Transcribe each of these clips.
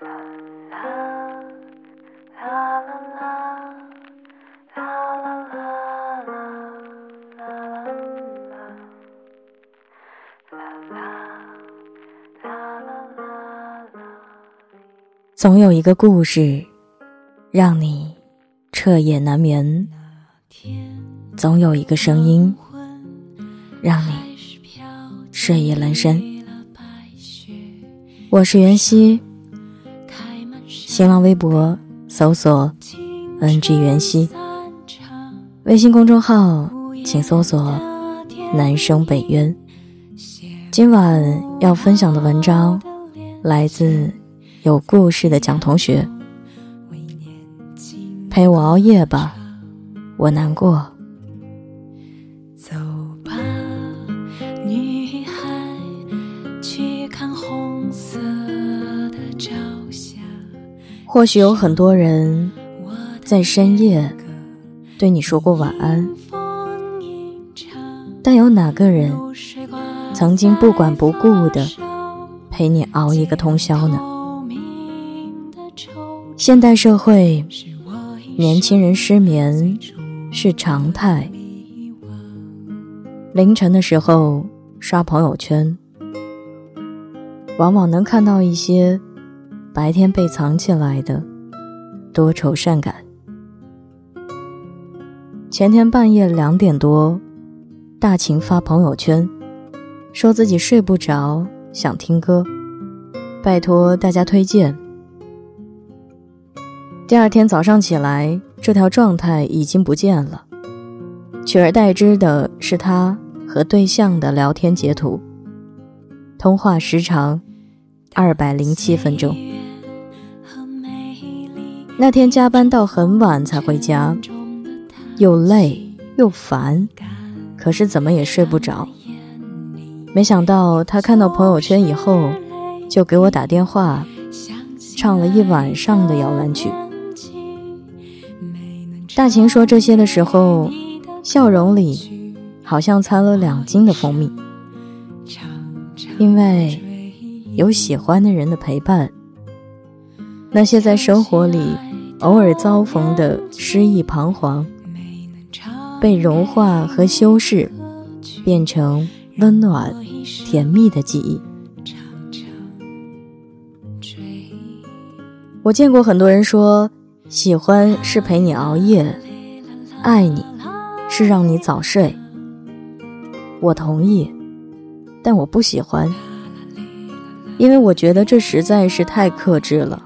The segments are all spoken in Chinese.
啦啦啦啦啦啦啦啦啦啦总有一个故事，让你彻夜难眠；总有一个声音，让你睡意阑珊。我是袁熙，新浪微博搜索 “ng 袁熙”，微信公众号请搜索“南生北渊”。今晚要分享的文章来自。有故事的蒋同学，陪我熬夜吧，我难过。或许有很多人在深夜对你说过晚安，但有哪个人曾经不管不顾的陪你熬一个通宵呢？现代社会，年轻人失眠是常态。凌晨的时候刷朋友圈，往往能看到一些白天被藏起来的多愁善感。前天半夜两点多，大晴发朋友圈，说自己睡不着，想听歌，拜托大家推荐。第二天早上起来，这条状态已经不见了，取而代之的是他和对象的聊天截图，通话时长二百零七分钟。那天加班到很晚才回家，又累又烦，可是怎么也睡不着。没想到他看到朋友圈以后，就给我打电话，唱了一晚上的摇篮曲。大秦说这些的时候，笑容里好像掺了两斤的蜂蜜，因为有喜欢的人的陪伴。那些在生活里偶尔遭逢的失意彷徨，被融化和修饰，变成温暖甜蜜的记忆。我见过很多人说。喜欢是陪你熬夜，爱你是让你早睡。我同意，但我不喜欢，因为我觉得这实在是太克制了。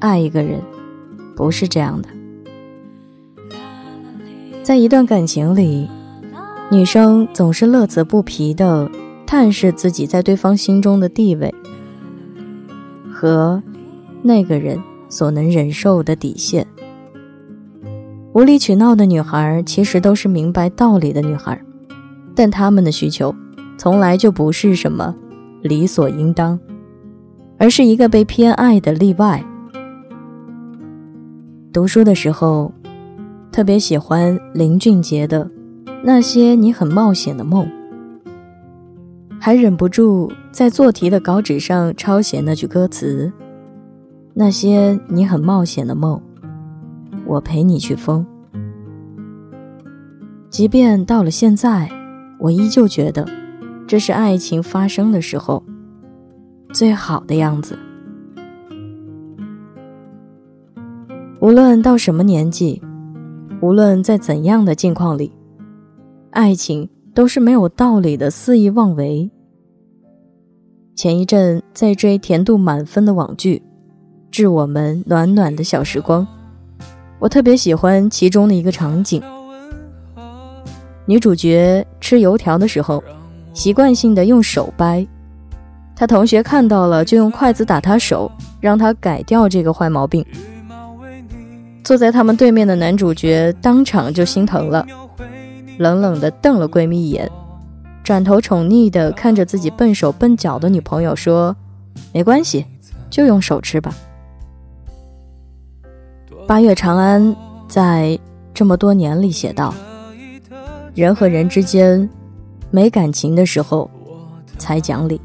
爱一个人不是这样的。在一段感情里，女生总是乐此不疲的探视自己在对方心中的地位和那个人。所能忍受的底线。无理取闹的女孩其实都是明白道理的女孩，但她们的需求从来就不是什么理所应当，而是一个被偏爱的例外。读书的时候，特别喜欢林俊杰的《那些你很冒险的梦》，还忍不住在做题的稿纸上抄写那句歌词。那些你很冒险的梦，我陪你去疯。即便到了现在，我依旧觉得，这是爱情发生的时候最好的样子。无论到什么年纪，无论在怎样的境况里，爱情都是没有道理的肆意妄为。前一阵在追甜度满分的网剧。致我们暖暖的小时光，我特别喜欢其中的一个场景。女主角吃油条的时候，习惯性的用手掰，她同学看到了就用筷子打她手，让她改掉这个坏毛病。坐在他们对面的男主角当场就心疼了，冷冷的瞪了闺蜜一眼，转头宠溺的看着自己笨手笨脚的女朋友说：“没关系，就用手吃吧。”八月长安在这么多年里写道：“人和人之间没感情的时候才讲理，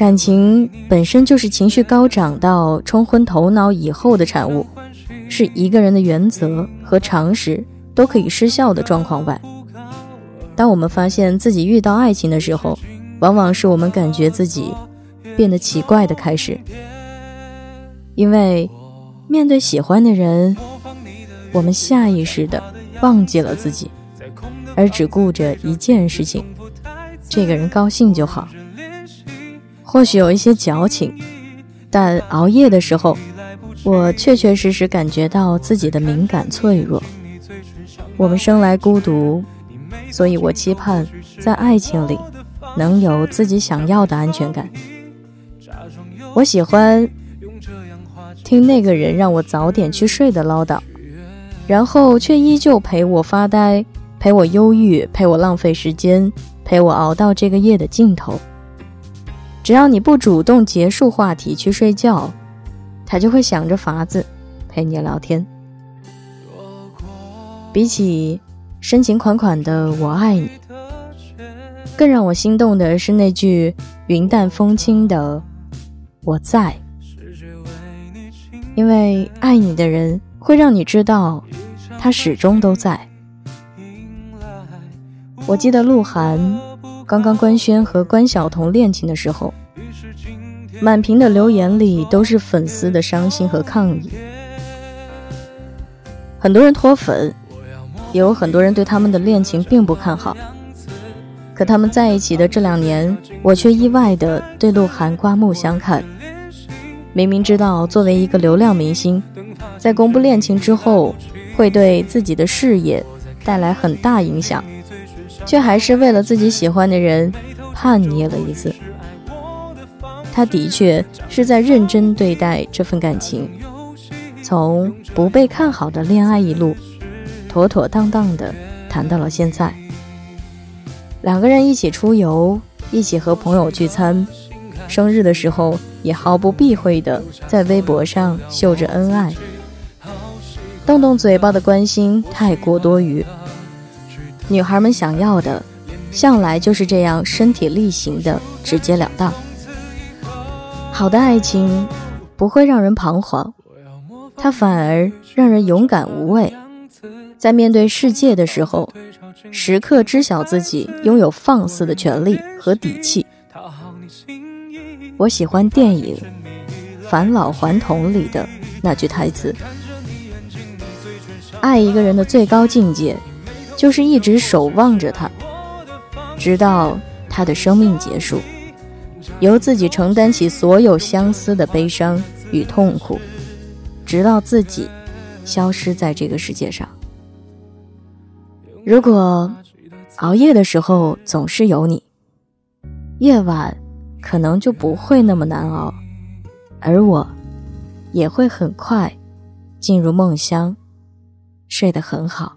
感情本身就是情绪高涨到冲昏头脑以后的产物，是一个人的原则和常识都可以失效的状况外。当我们发现自己遇到爱情的时候，往往是我们感觉自己变得奇怪的开始，因为面对喜欢的人，我们下意识的忘记了自己，而只顾着一件事情：这个人高兴就好。或许有一些矫情，但熬夜的时候，我确确实实感觉到自己的敏感脆弱。我们生来孤独，所以我期盼在爱情里能有自己想要的安全感。我喜欢听那个人让我早点去睡的唠叨，然后却依旧陪我发呆，陪我忧郁，陪我浪费时间，陪我熬到这个夜的尽头。只要你不主动结束话题去睡觉，他就会想着法子陪你聊天。比起深情款款的“我爱你”，更让我心动的是那句云淡风轻的“我在”。因为爱你的人会让你知道，他始终都在。我记得鹿晗。刚刚官宣和关晓彤恋情的时候，满屏的留言里都是粉丝的伤心和抗议。很多人脱粉，也有很多人对他们的恋情并不看好。可他们在一起的这两年，我却意外的对鹿晗刮目相看。明明知道作为一个流量明星，在公布恋情之后，会对自己的事业带来很大影响。却还是为了自己喜欢的人叛逆了一次。他的确是在认真对待这份感情，从不被看好的恋爱一路，妥妥当当的谈到了现在。两个人一起出游，一起和朋友聚餐，生日的时候也毫不避讳的在微博上秀着恩爱，动动嘴巴的关心太过多余。女孩们想要的，向来就是这样身体力行的直截了当。好的爱情不会让人彷徨，它反而让人勇敢无畏。在面对世界的时候，时刻知晓自己拥有放肆的权利和底气。我喜欢电影《返老还童》里的那句台词：“爱一个人的最高境界。”就是一直守望着他，直到他的生命结束，由自己承担起所有相思的悲伤与痛苦，直到自己消失在这个世界上。如果熬夜的时候总是有你，夜晚可能就不会那么难熬，而我也会很快进入梦乡，睡得很好。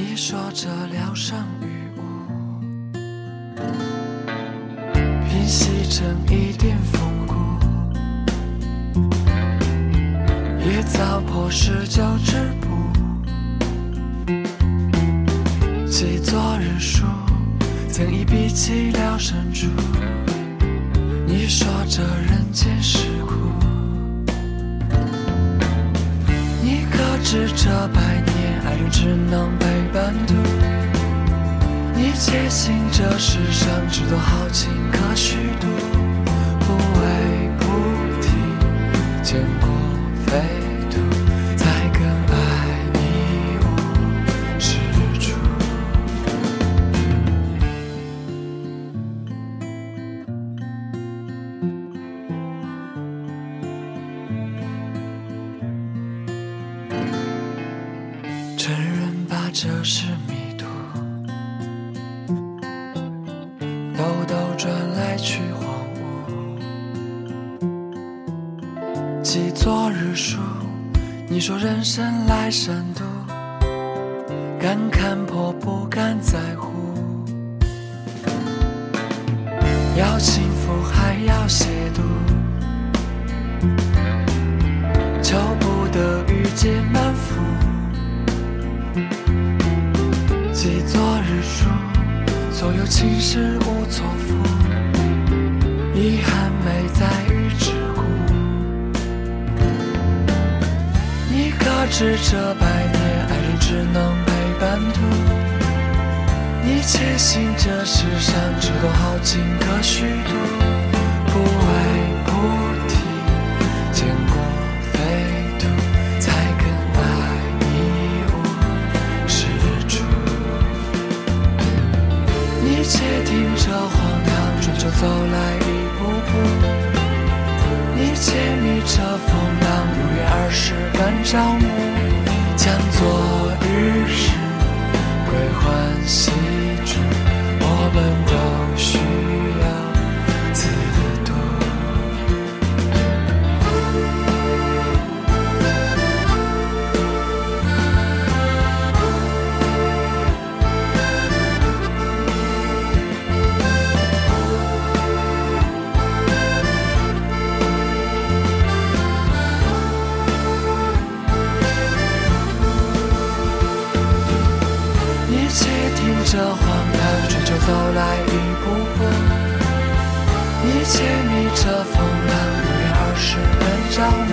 你说这疗伤雨雾，平息成一点风骨，野草破石交织布，记昨日书，曾一笔凄凉深处。你说这人间世苦，你可知这般只能被。半途，你坚信这世上只多好情可虚度，记昨日书，你说人生来深度，敢看破不敢在乎。要幸福还要亵渎，求不得欲结满腹。记昨日书，所有情事无错付，遗憾知这百年爱人只能陪伴途？你且信这世上只多好情可虚度，不爱着荒唐，追求走来一步步，你牵逆着风浪，五月二十的朝。